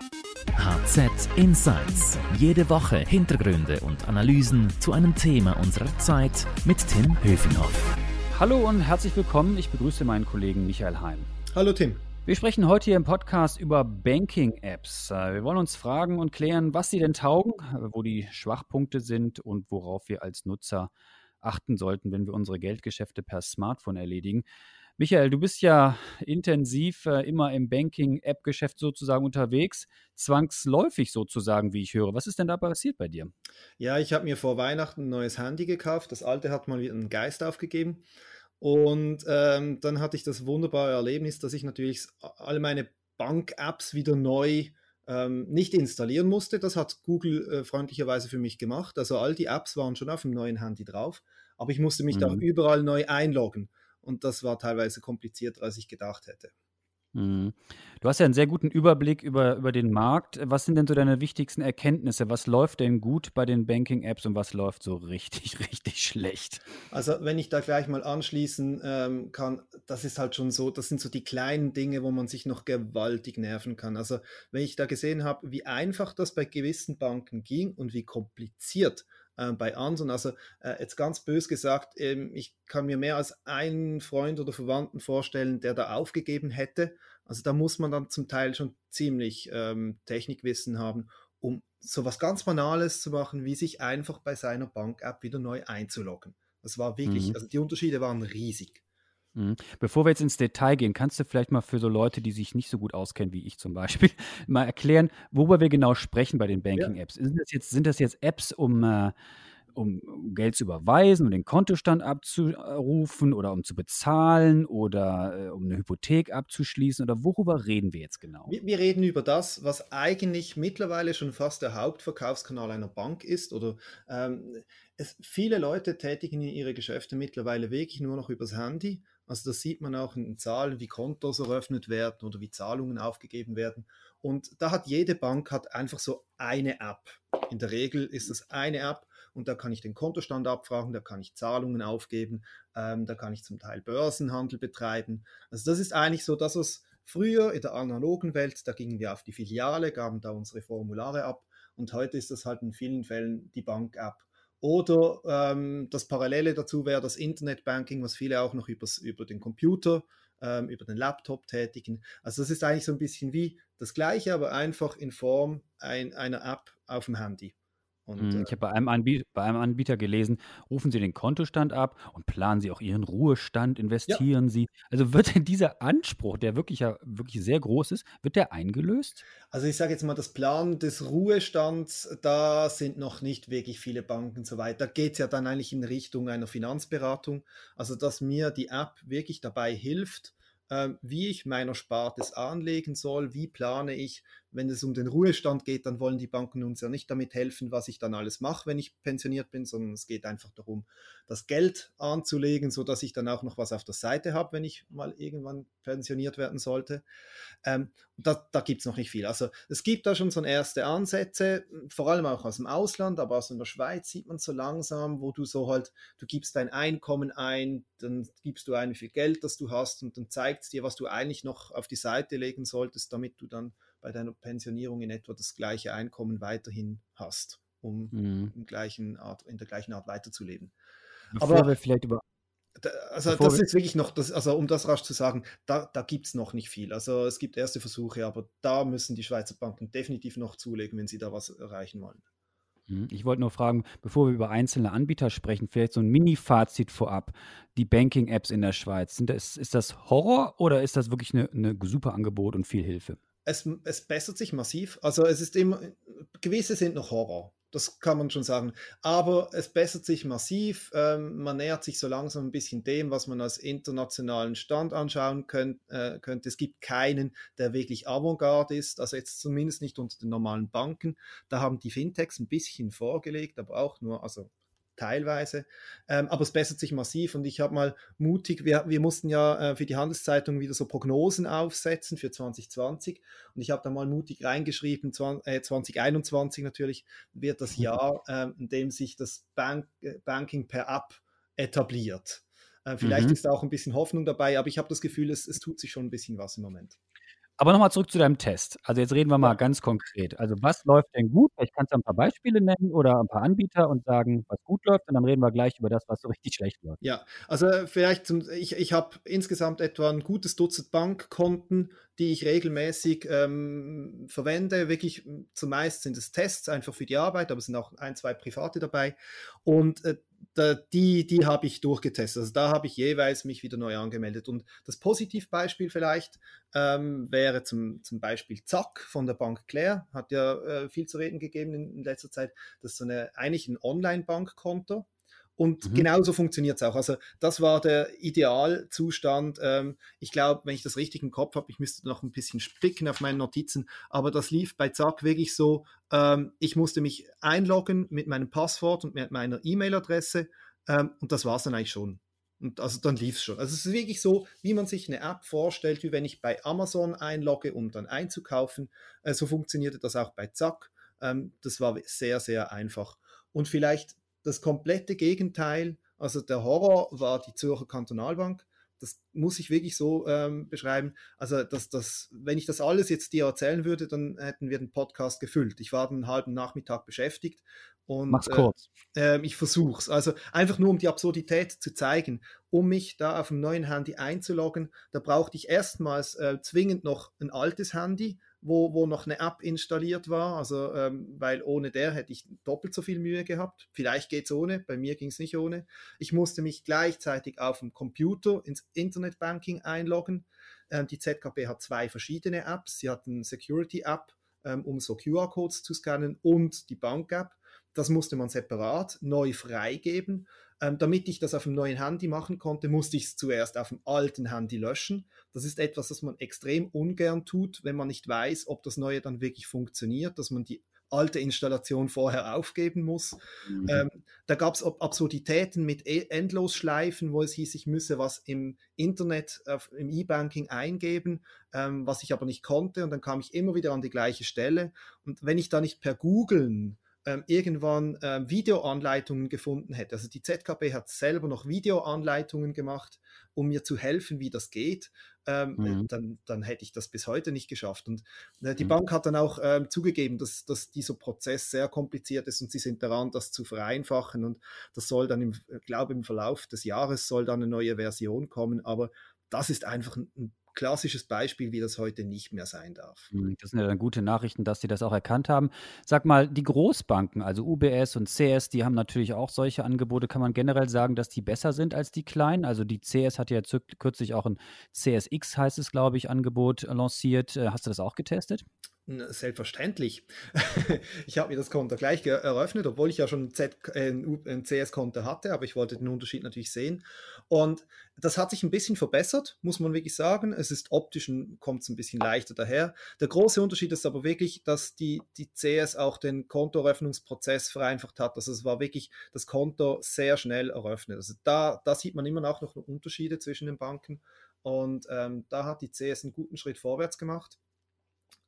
HZ Insights. Jede Woche Hintergründe und Analysen zu einem Thema unserer Zeit mit Tim Höfinghoff. Hallo und herzlich willkommen. Ich begrüße meinen Kollegen Michael Heim. Hallo Tim. Wir sprechen heute hier im Podcast über Banking-Apps. Äh, wir wollen uns fragen und klären, was sie denn taugen, wo die Schwachpunkte sind und worauf wir als Nutzer achten sollten, wenn wir unsere Geldgeschäfte per Smartphone erledigen. Michael, du bist ja intensiv äh, immer im Banking-App-Geschäft sozusagen unterwegs, zwangsläufig sozusagen, wie ich höre. Was ist denn da passiert bei dir? Ja, ich habe mir vor Weihnachten ein neues Handy gekauft. Das alte hat mal wieder einen Geist aufgegeben. Und ähm, dann hatte ich das wunderbare Erlebnis, dass ich natürlich alle meine Bank-Apps wieder neu ähm, nicht installieren musste. Das hat Google äh, freundlicherweise für mich gemacht. Also all die Apps waren schon auf dem neuen Handy drauf, aber ich musste mich mhm. da überall neu einloggen und das war teilweise komplizierter, als ich gedacht hätte. Mhm. Du hast ja einen sehr guten Überblick über, über den Markt. Was sind denn so deine wichtigsten Erkenntnisse? Was läuft denn gut bei den Banking-Apps und was läuft so richtig, richtig schlecht? Also, wenn ich da gleich mal anschließen ähm, kann, das ist halt schon so, das sind so die kleinen Dinge, wo man sich noch gewaltig nerven kann. Also, wenn ich da gesehen habe, wie einfach das bei gewissen Banken ging und wie kompliziert äh, bei anderen. Also äh, jetzt ganz bös gesagt, ähm, ich kann mir mehr als einen Freund oder Verwandten vorstellen, der da aufgegeben hätte. Also da muss man dann zum Teil schon ziemlich ähm, Technikwissen haben, um so was ganz Banales zu machen, wie sich einfach bei seiner Bank-App wieder neu einzuloggen. Das war wirklich, mhm. also die Unterschiede waren riesig. Mhm. Bevor wir jetzt ins Detail gehen, kannst du vielleicht mal für so Leute, die sich nicht so gut auskennen wie ich zum Beispiel, mal erklären, worüber wir genau sprechen bei den Banking-Apps? Sind, das jetzt, sind das jetzt Apps, um, äh, um Geld zu überweisen, um den Kontostand abzurufen oder um zu bezahlen oder äh, um eine Hypothek abzuschließen? Oder worüber reden wir jetzt genau? Wir, wir reden über das, was eigentlich mittlerweile schon fast der Hauptverkaufskanal einer Bank ist oder ähm, es, viele Leute tätigen ihre Geschäfte mittlerweile wirklich nur noch übers Handy also das sieht man auch in den Zahlen, wie Kontos eröffnet werden oder wie Zahlungen aufgegeben werden. Und da hat jede Bank hat einfach so eine App. In der Regel ist das eine App und da kann ich den Kontostand abfragen, da kann ich Zahlungen aufgeben, ähm, da kann ich zum Teil Börsenhandel betreiben. Also das ist eigentlich so das, was früher in der analogen Welt, da gingen wir auf die Filiale, gaben da unsere Formulare ab und heute ist das halt in vielen Fällen die Bank-App. Oder ähm, das Parallele dazu wäre das Internetbanking, was viele auch noch übers, über den Computer, ähm, über den Laptop tätigen. Also das ist eigentlich so ein bisschen wie das gleiche, aber einfach in Form ein, einer App auf dem Handy. Und, hm, ich habe bei, einem Anbieter, bei einem Anbieter gelesen, rufen Sie den Kontostand ab und planen Sie auch Ihren Ruhestand, investieren ja. Sie. Also wird denn dieser Anspruch, der wirklich ja wirklich sehr groß ist, wird der eingelöst? Also ich sage jetzt mal, das Plan des Ruhestands, da sind noch nicht wirklich viele Banken so weit. Da geht es ja dann eigentlich in Richtung einer Finanzberatung. Also dass mir die App wirklich dabei hilft, ähm, wie ich meiner Spartes anlegen soll, wie plane ich, wenn es um den Ruhestand geht, dann wollen die Banken uns ja nicht damit helfen, was ich dann alles mache, wenn ich pensioniert bin, sondern es geht einfach darum, das Geld anzulegen, sodass ich dann auch noch was auf der Seite habe, wenn ich mal irgendwann pensioniert werden sollte. Ähm, da da gibt es noch nicht viel. Also es gibt da schon so erste Ansätze, vor allem auch aus dem Ausland, aber aus der Schweiz sieht man so langsam, wo du so halt, du gibst dein Einkommen ein, dann gibst du ein, wie viel Geld das du hast und dann zeigt es dir, was du eigentlich noch auf die Seite legen solltest, damit du dann bei deiner Pensionierung in etwa das gleiche Einkommen weiterhin hast, um mhm. in, gleichen Art, in der gleichen Art weiterzuleben. Bevor Aber wir vielleicht über also Bevor das ist wirklich noch, das, also um das rasch zu sagen, da, da gibt es noch nicht viel. Also es gibt erste Versuche, aber da müssen die Schweizer Banken definitiv noch zulegen, wenn sie da was erreichen wollen. Mhm. Ich wollte nur fragen, bevor wir über einzelne Anbieter sprechen, vielleicht so ein Mini-Fazit vorab. Die Banking-Apps in der Schweiz, sind das, ist das Horror oder ist das wirklich eine, eine super Angebot und viel Hilfe? Es, es bessert sich massiv. Also es ist immer, gewisse sind noch Horror. Das kann man schon sagen. Aber es bessert sich massiv. Ähm, man nähert sich so langsam ein bisschen dem, was man als internationalen Stand anschauen könnt, äh, könnte. Es gibt keinen, der wirklich Avantgarde ist. Also jetzt zumindest nicht unter den normalen Banken. Da haben die Fintechs ein bisschen vorgelegt, aber auch nur, also teilweise. Ähm, aber es bessert sich massiv und ich habe mal mutig, wir, wir mussten ja äh, für die Handelszeitung wieder so Prognosen aufsetzen für 2020 und ich habe da mal mutig reingeschrieben, 20, äh, 2021 natürlich wird das mhm. Jahr, äh, in dem sich das Bank, äh, Banking per App etabliert. Äh, vielleicht mhm. ist da auch ein bisschen Hoffnung dabei, aber ich habe das Gefühl, es, es tut sich schon ein bisschen was im Moment. Aber nochmal zurück zu deinem Test. Also jetzt reden wir mal ganz konkret. Also was läuft denn gut? Vielleicht kannst du ein paar Beispiele nennen oder ein paar Anbieter und sagen, was gut läuft. Und dann reden wir gleich über das, was so richtig schlecht läuft. Ja, also vielleicht, zum, ich, ich habe insgesamt etwa ein gutes Dutzend Bankkonten, die ich regelmäßig ähm, verwende. Wirklich zumeist sind es Tests einfach für die Arbeit, aber es sind auch ein, zwei private dabei. Und äh, da, die, die habe ich durchgetestet. Also da habe ich jeweils mich wieder neu angemeldet. Und das Positivbeispiel vielleicht ähm, wäre zum, zum Beispiel Zack von der Bank Claire, hat ja äh, viel zu reden gegeben in, in, letzter Zeit. Das ist so eine, eigentlich ein Online-Bankkonto. Und mhm. genauso funktioniert es auch. Also das war der Idealzustand. Ähm, ich glaube, wenn ich das richtig im Kopf habe, ich müsste noch ein bisschen spicken auf meinen Notizen, aber das lief bei Zack wirklich so, ähm, ich musste mich einloggen mit meinem Passwort und mit meiner E-Mail-Adresse ähm, und das war es dann eigentlich schon. Und also dann lief es schon. Also es ist wirklich so, wie man sich eine App vorstellt, wie wenn ich bei Amazon einlogge, um dann einzukaufen. Äh, so funktionierte das auch bei Zack. Ähm, das war sehr, sehr einfach. Und vielleicht das komplette Gegenteil. Also der Horror war die Zürcher Kantonalbank. Das muss ich wirklich so ähm, beschreiben. Also, dass das, wenn ich das alles jetzt dir erzählen würde, dann hätten wir den Podcast gefüllt. Ich war einen halben Nachmittag beschäftigt und Mach's äh, kurz. Äh, äh, ich versuch's. Also einfach nur um die Absurdität zu zeigen, um mich da auf dem neuen Handy einzuloggen, da brauchte ich erstmals äh, zwingend noch ein altes Handy wo, wo noch eine App installiert war. Also, ähm, weil ohne der hätte ich doppelt so viel Mühe gehabt. Vielleicht geht es ohne, bei mir ging es nicht ohne. Ich musste mich gleichzeitig auf dem Computer ins Internetbanking einloggen. Ähm, die ZKB hat zwei verschiedene Apps. Sie hat eine Security-App, ähm, um so QR-Codes zu scannen und die Bank-App. Das musste man separat neu freigeben. Ähm, damit ich das auf dem neuen Handy machen konnte, musste ich es zuerst auf dem alten Handy löschen. Das ist etwas, das man extrem ungern tut, wenn man nicht weiß, ob das neue dann wirklich funktioniert, dass man die alte Installation vorher aufgeben muss. Mhm. Ähm, da gab es Absurditäten mit e Endlosschleifen, wo es hieß, ich müsse was im Internet, äh, im E-Banking eingeben, ähm, was ich aber nicht konnte. Und dann kam ich immer wieder an die gleiche Stelle. Und wenn ich da nicht per Googlen ähm, irgendwann ähm, Videoanleitungen gefunden hätte. Also die ZKB hat selber noch Videoanleitungen gemacht, um mir zu helfen, wie das geht. Ähm, mhm. dann, dann hätte ich das bis heute nicht geschafft. Und äh, die mhm. Bank hat dann auch ähm, zugegeben, dass, dass dieser Prozess sehr kompliziert ist und sie sind daran, das zu vereinfachen. Und das soll dann, im, ich glaube, im Verlauf des Jahres soll dann eine neue Version kommen. Aber das ist einfach ein, ein klassisches Beispiel, wie das heute nicht mehr sein darf. Hm, das sind ja dann gute Nachrichten, dass Sie das auch erkannt haben. Sag mal, die Großbanken, also UBS und CS, die haben natürlich auch solche Angebote. Kann man generell sagen, dass die besser sind als die kleinen? Also die CS hat ja kürzlich auch ein CSX, heißt es, glaube ich, Angebot lanciert. Äh, hast du das auch getestet? Selbstverständlich. ich habe mir das Konto gleich eröffnet, obwohl ich ja schon äh, ein CS-Konto hatte, aber ich wollte den Unterschied natürlich sehen. Und das hat sich ein bisschen verbessert, muss man wirklich sagen. Es ist optisch kommt es ein bisschen leichter daher. Der große Unterschied ist aber wirklich, dass die, die CS auch den Kontoeröffnungsprozess vereinfacht hat. Also es war wirklich das Konto sehr schnell eröffnet. Also da, da sieht man immer auch noch Unterschiede zwischen den Banken. Und ähm, da hat die CS einen guten Schritt vorwärts gemacht.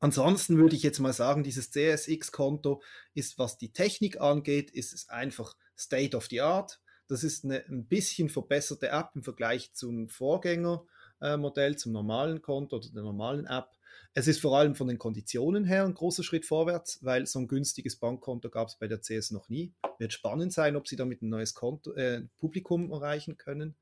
Ansonsten würde ich jetzt mal sagen, dieses CSX-Konto ist, was die Technik angeht, ist es einfach State of the Art. Das ist eine ein bisschen verbesserte App im Vergleich zum Vorgängermodell, zum normalen Konto oder der normalen App. Es ist vor allem von den Konditionen her ein großer Schritt vorwärts, weil so ein günstiges Bankkonto gab es bei der CS noch nie. Wird spannend sein, ob sie damit ein neues Konto, äh, Publikum erreichen können.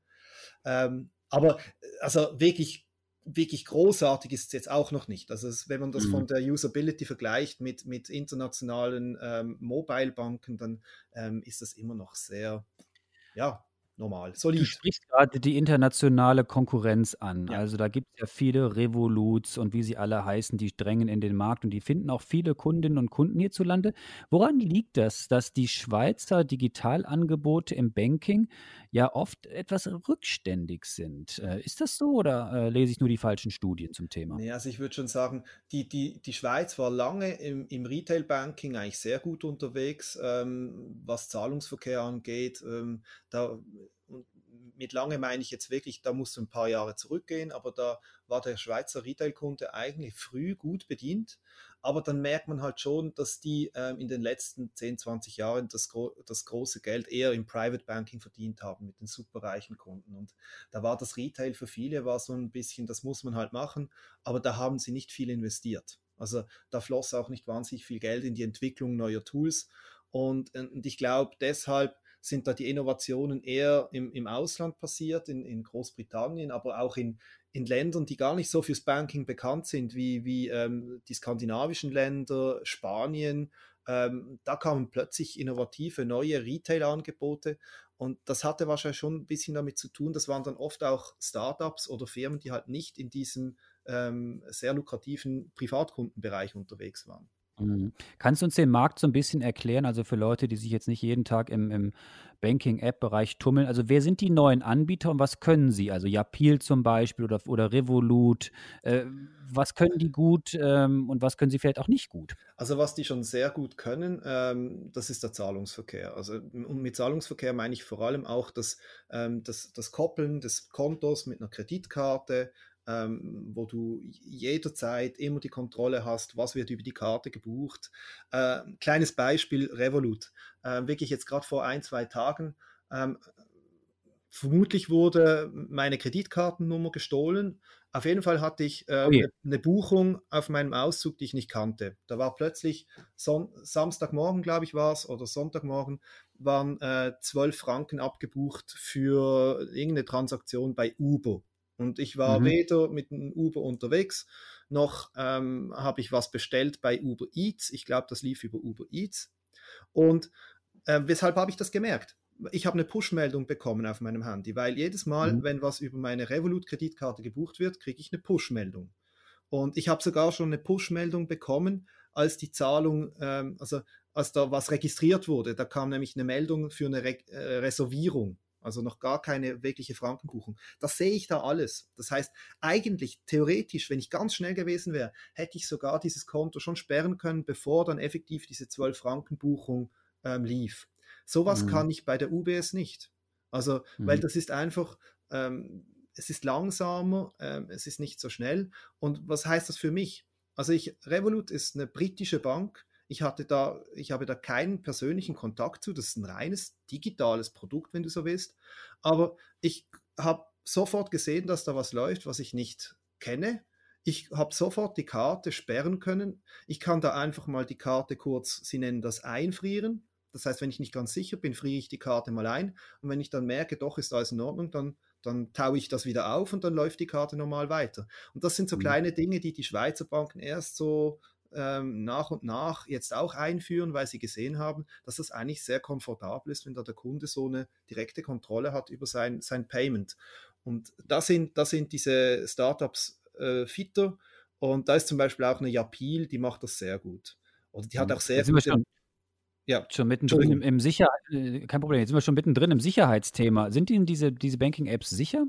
Ähm, aber also wirklich wirklich großartig ist es jetzt auch noch nicht. Also es, wenn man das mhm. von der Usability vergleicht mit, mit internationalen ähm, Mobile-Banken, dann ähm, ist das immer noch sehr, ja, normal, solid. Du sprichst gerade die internationale Konkurrenz an. Ja. Also da gibt es ja viele Revoluts und wie sie alle heißen, die drängen in den Markt und die finden auch viele Kundinnen und Kunden hierzulande. Woran liegt das, dass die Schweizer Digitalangebote im Banking ja oft etwas rückständig sind? Äh, ist das so oder äh, lese ich nur die falschen Studien zum Thema? Nee, also ich würde schon sagen, die, die, die Schweiz war lange im, im Retail-Banking eigentlich sehr gut unterwegs, ähm, was Zahlungsverkehr angeht. Ähm, da mit lange meine ich jetzt wirklich, da musst du ein paar Jahre zurückgehen, aber da war der Schweizer Retail-Kunde eigentlich früh gut bedient. aber dann merkt man halt schon, dass die ähm, in den letzten 10, 20 Jahren das, gro das große Geld eher im Private Banking verdient haben mit den superreichen Kunden. Und da war das Retail für viele war so ein bisschen, das muss man halt machen, aber da haben sie nicht viel investiert. Also da floss auch nicht wahnsinnig viel Geld in die Entwicklung neuer Tools. Und, und ich glaube, deshalb sind da die Innovationen eher im, im Ausland passiert, in, in Großbritannien, aber auch in, in Ländern, die gar nicht so fürs Banking bekannt sind, wie, wie ähm, die skandinavischen Länder, Spanien. Ähm, da kamen plötzlich innovative neue Retail-Angebote und das hatte wahrscheinlich schon ein bisschen damit zu tun. Das waren dann oft auch Startups oder Firmen, die halt nicht in diesem ähm, sehr lukrativen Privatkundenbereich unterwegs waren. Mhm. Kannst du uns den Markt so ein bisschen erklären, also für Leute, die sich jetzt nicht jeden Tag im, im Banking-App-Bereich tummeln? Also wer sind die neuen Anbieter und was können sie? Also Yapil zum Beispiel oder, oder Revolut. Äh, was können die gut ähm, und was können sie vielleicht auch nicht gut? Also was die schon sehr gut können, ähm, das ist der Zahlungsverkehr. Also und mit Zahlungsverkehr meine ich vor allem auch das, ähm, das, das Koppeln des Kontos mit einer Kreditkarte, ähm, wo du jederzeit immer die Kontrolle hast, was wird über die Karte gebucht. Äh, kleines Beispiel, Revolut. Äh, wirklich jetzt gerade vor ein, zwei Tagen. Ähm, vermutlich wurde meine Kreditkartennummer gestohlen. Auf jeden Fall hatte ich äh, oh eine Buchung auf meinem Auszug, die ich nicht kannte. Da war plötzlich Son Samstagmorgen, glaube ich, war es, oder Sonntagmorgen, waren äh, 12 Franken abgebucht für irgendeine Transaktion bei Uber. Und ich war mhm. weder mit einem Uber unterwegs, noch ähm, habe ich was bestellt bei Uber Eats. Ich glaube, das lief über Uber Eats. Und äh, weshalb habe ich das gemerkt? Ich habe eine Push-Meldung bekommen auf meinem Handy, weil jedes Mal, mhm. wenn was über meine Revolut-Kreditkarte gebucht wird, kriege ich eine Push-Meldung. Und ich habe sogar schon eine Push-Meldung bekommen, als die Zahlung, ähm, also als da was registriert wurde. Da kam nämlich eine Meldung für eine Re äh, Reservierung also noch gar keine wirkliche Frankenbuchung. Das sehe ich da alles. Das heißt, eigentlich theoretisch, wenn ich ganz schnell gewesen wäre, hätte ich sogar dieses Konto schon sperren können, bevor dann effektiv diese 12 Frankenbuchung ähm, lief. Sowas mhm. kann ich bei der UBS nicht. Also, mhm. weil das ist einfach, ähm, es ist langsamer, ähm, es ist nicht so schnell. Und was heißt das für mich? Also ich, Revolut ist eine britische Bank, ich hatte da, ich habe da keinen persönlichen Kontakt zu. Das ist ein reines digitales Produkt, wenn du so willst. Aber ich habe sofort gesehen, dass da was läuft, was ich nicht kenne. Ich habe sofort die Karte sperren können. Ich kann da einfach mal die Karte kurz, sie nennen das einfrieren. Das heißt, wenn ich nicht ganz sicher bin, friere ich die Karte mal ein. Und wenn ich dann merke, doch ist alles in Ordnung, dann, dann taue ich das wieder auf und dann läuft die Karte normal weiter. Und das sind so mhm. kleine Dinge, die die Schweizer Banken erst so ähm, nach und nach jetzt auch einführen, weil sie gesehen haben, dass das eigentlich sehr komfortabel ist, wenn da der Kunde so eine direkte Kontrolle hat über sein, sein Payment. Und da sind, da sind diese Startups äh, fitter. Und da ist zum Beispiel auch eine Yapil, die macht das sehr gut. Oder die hat mhm. auch sehr gute, schon, ja. schon mittendrin im, im Sicherheit, äh, kein Problem, jetzt sind wir schon mittendrin im Sicherheitsthema. Sind Ihnen diese, diese Banking-Apps sicher?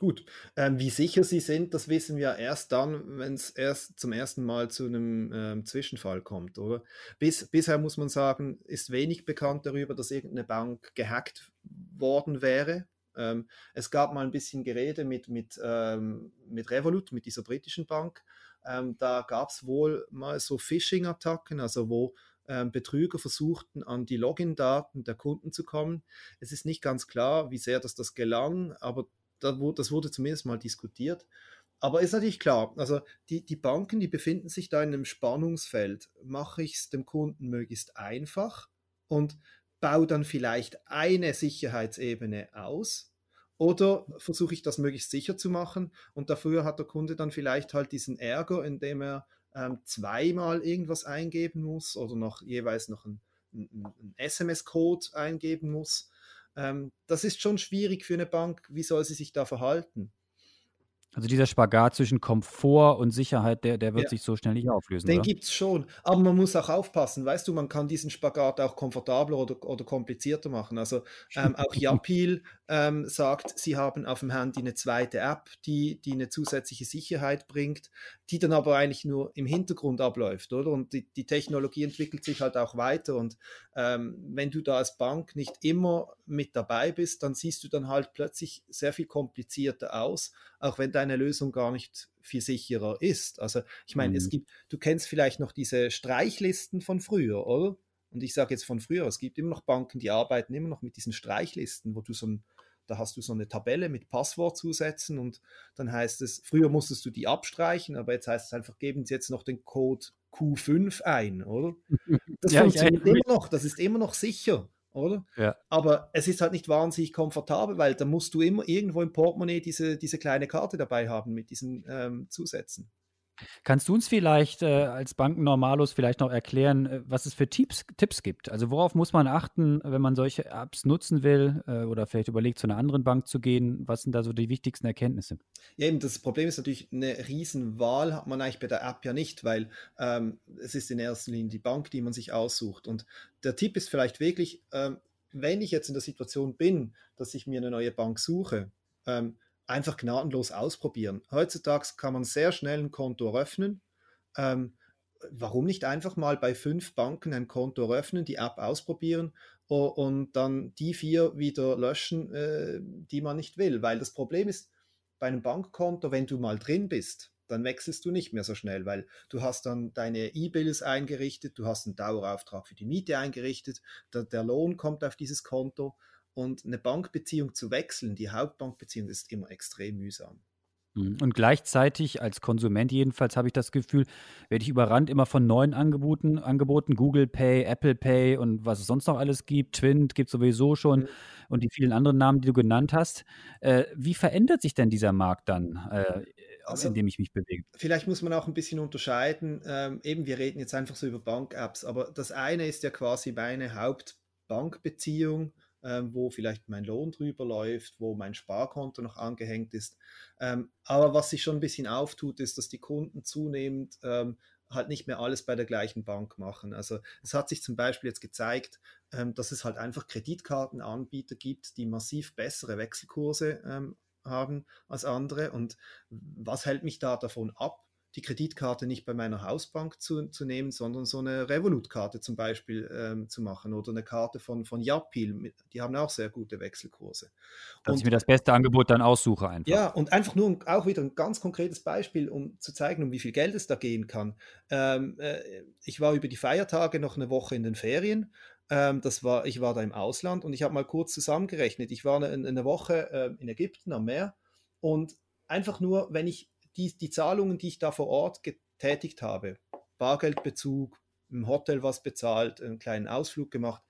Gut, ähm, wie sicher sie sind, das wissen wir erst dann, wenn es erst zum ersten Mal zu einem ähm, Zwischenfall kommt, oder? Bis, bisher muss man sagen, ist wenig bekannt darüber, dass irgendeine Bank gehackt worden wäre. Ähm, es gab mal ein bisschen Gerede mit, mit, ähm, mit Revolut, mit dieser britischen Bank. Ähm, da gab es wohl mal so Phishing-Attacken, also wo ähm, Betrüger versuchten, an die Login-Daten der Kunden zu kommen. Es ist nicht ganz klar, wie sehr das, das gelang, aber das wurde zumindest mal diskutiert. Aber ist natürlich klar, also die, die Banken, die befinden sich da in einem Spannungsfeld. Mache ich es dem Kunden möglichst einfach und baue dann vielleicht eine Sicherheitsebene aus oder versuche ich das möglichst sicher zu machen und dafür hat der Kunde dann vielleicht halt diesen Ärger, indem er ähm, zweimal irgendwas eingeben muss oder noch jeweils noch einen ein SMS-Code eingeben muss. Ähm, das ist schon schwierig für eine Bank. Wie soll sie sich da verhalten? Also dieser Spagat zwischen Komfort und Sicherheit, der, der wird ja. sich so schnell nicht auflösen. Den gibt es schon. Aber man muss auch aufpassen. Weißt du, man kann diesen Spagat auch komfortabler oder, oder komplizierter machen. Also ähm, auch Yapil ähm, sagt, sie haben auf dem Handy eine zweite App, die, die eine zusätzliche Sicherheit bringt, die dann aber eigentlich nur im Hintergrund abläuft, oder? Und die, die Technologie entwickelt sich halt auch weiter. Und ähm, wenn du da als Bank nicht immer mit dabei bist, dann siehst du dann halt plötzlich sehr viel komplizierter aus auch wenn deine Lösung gar nicht viel sicherer ist. Also ich meine, mhm. es gibt, du kennst vielleicht noch diese Streichlisten von früher, oder? Und ich sage jetzt von früher, es gibt immer noch Banken, die arbeiten immer noch mit diesen Streichlisten, wo du so ein, da hast du so eine Tabelle mit Passwortzusätzen und dann heißt es, früher musstest du die abstreichen, aber jetzt heißt es einfach, geben Sie jetzt noch den Code Q5 ein, oder? Das ja, funktioniert immer noch, das ist immer noch sicher, oder? Ja. Aber es ist halt nicht wahnsinnig komfortabel, weil da musst du immer irgendwo im Portemonnaie diese, diese kleine Karte dabei haben mit diesen ähm, Zusätzen. Kannst du uns vielleicht äh, als Bankennormalus vielleicht noch erklären, äh, was es für Tipps, Tipps gibt? Also worauf muss man achten, wenn man solche Apps nutzen will äh, oder vielleicht überlegt, zu einer anderen Bank zu gehen? Was sind da so die wichtigsten Erkenntnisse? Ja, eben das Problem ist natürlich, eine Riesenwahl hat man eigentlich bei der App ja nicht, weil ähm, es ist in erster Linie die Bank, die man sich aussucht. Und der Tipp ist vielleicht wirklich, ähm, wenn ich jetzt in der Situation bin, dass ich mir eine neue Bank suche, ähm, einfach gnadenlos ausprobieren. Heutzutage kann man sehr schnell ein Konto eröffnen. Ähm, warum nicht einfach mal bei fünf Banken ein Konto eröffnen, die App ausprobieren und dann die vier wieder löschen, äh, die man nicht will? Weil das Problem ist, bei einem Bankkonto, wenn du mal drin bist, dann wechselst du nicht mehr so schnell, weil du hast dann deine E-Bills eingerichtet, du hast einen Dauerauftrag für die Miete eingerichtet, der, der Lohn kommt auf dieses Konto und eine Bankbeziehung zu wechseln, die Hauptbankbeziehung, ist immer extrem mühsam. Mhm. Und gleichzeitig, als Konsument jedenfalls, habe ich das Gefühl, werde ich überrannt immer von neuen Angeboten, Angeboten, Google Pay, Apple Pay und was es sonst noch alles gibt. Twint gibt es sowieso schon mhm. und die vielen anderen Namen, die du genannt hast. Äh, wie verändert sich denn dieser Markt dann, äh, also, in dem ich mich bewege? Vielleicht muss man auch ein bisschen unterscheiden. Ähm, eben, wir reden jetzt einfach so über Bank-Apps, aber das eine ist ja quasi meine Hauptbankbeziehung ähm, wo vielleicht mein Lohn drüber läuft, wo mein Sparkonto noch angehängt ist. Ähm, aber was sich schon ein bisschen auftut, ist, dass die Kunden zunehmend ähm, halt nicht mehr alles bei der gleichen Bank machen. Also es hat sich zum Beispiel jetzt gezeigt, ähm, dass es halt einfach Kreditkartenanbieter gibt, die massiv bessere Wechselkurse ähm, haben als andere. Und was hält mich da davon ab? Die Kreditkarte nicht bei meiner Hausbank zu, zu nehmen, sondern so eine Revolut-Karte zum Beispiel ähm, zu machen oder eine Karte von, von Yapil. Die haben auch sehr gute Wechselkurse. Dass und, ich mir das beste Angebot dann aussuche einfach. Ja, und einfach nur auch wieder ein ganz konkretes Beispiel, um zu zeigen, um wie viel Geld es da gehen kann. Ähm, äh, ich war über die Feiertage noch eine Woche in den Ferien ähm, das war, ich war da im Ausland und ich habe mal kurz zusammengerechnet. Ich war eine, eine Woche äh, in Ägypten am Meer und einfach nur, wenn ich die, die Zahlungen, die ich da vor Ort getätigt habe, Bargeldbezug, im Hotel was bezahlt, einen kleinen Ausflug gemacht,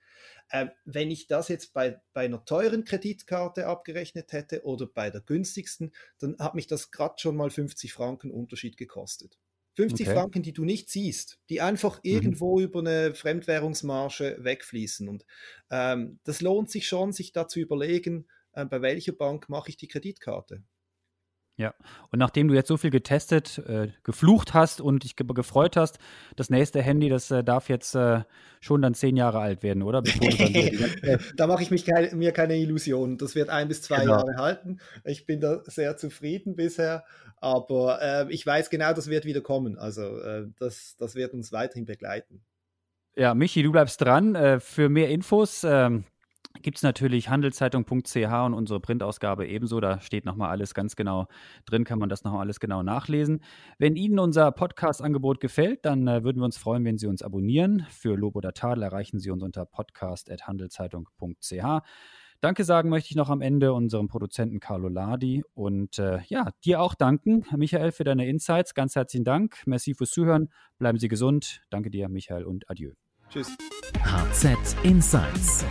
äh, wenn ich das jetzt bei, bei einer teuren Kreditkarte abgerechnet hätte oder bei der günstigsten, dann hat mich das gerade schon mal 50 Franken Unterschied gekostet. 50 okay. Franken, die du nicht siehst, die einfach mhm. irgendwo mhm. über eine Fremdwährungsmarge wegfließen. Und ähm, das lohnt sich schon, sich da zu überlegen, äh, bei welcher Bank mache ich die Kreditkarte. Ja, und nachdem du jetzt so viel getestet, äh, geflucht hast und dich ge gefreut hast, das nächste Handy, das äh, darf jetzt äh, schon dann zehn Jahre alt werden, oder? da mache ich mich keine, mir keine Illusionen. Das wird ein bis zwei genau. Jahre halten. Ich bin da sehr zufrieden bisher, aber äh, ich weiß genau, das wird wieder kommen. Also äh, das, das wird uns weiterhin begleiten. Ja, Michi, du bleibst dran. Äh, für mehr Infos ähm, gibt es natürlich handelszeitung.ch und unsere Printausgabe ebenso. Da steht nochmal alles ganz genau drin, kann man das nochmal alles genau nachlesen. Wenn Ihnen unser Podcast-Angebot gefällt, dann äh, würden wir uns freuen, wenn Sie uns abonnieren. Für Lob oder Tadel erreichen Sie uns unter podcast.handelszeitung.ch. Danke sagen möchte ich noch am Ende unserem Produzenten Carlo Ladi und äh, ja, dir auch danken, Michael, für deine Insights. Ganz herzlichen Dank. Merci fürs Zuhören. Bleiben Sie gesund. Danke dir, Michael, und adieu. Tschüss. HZ Insights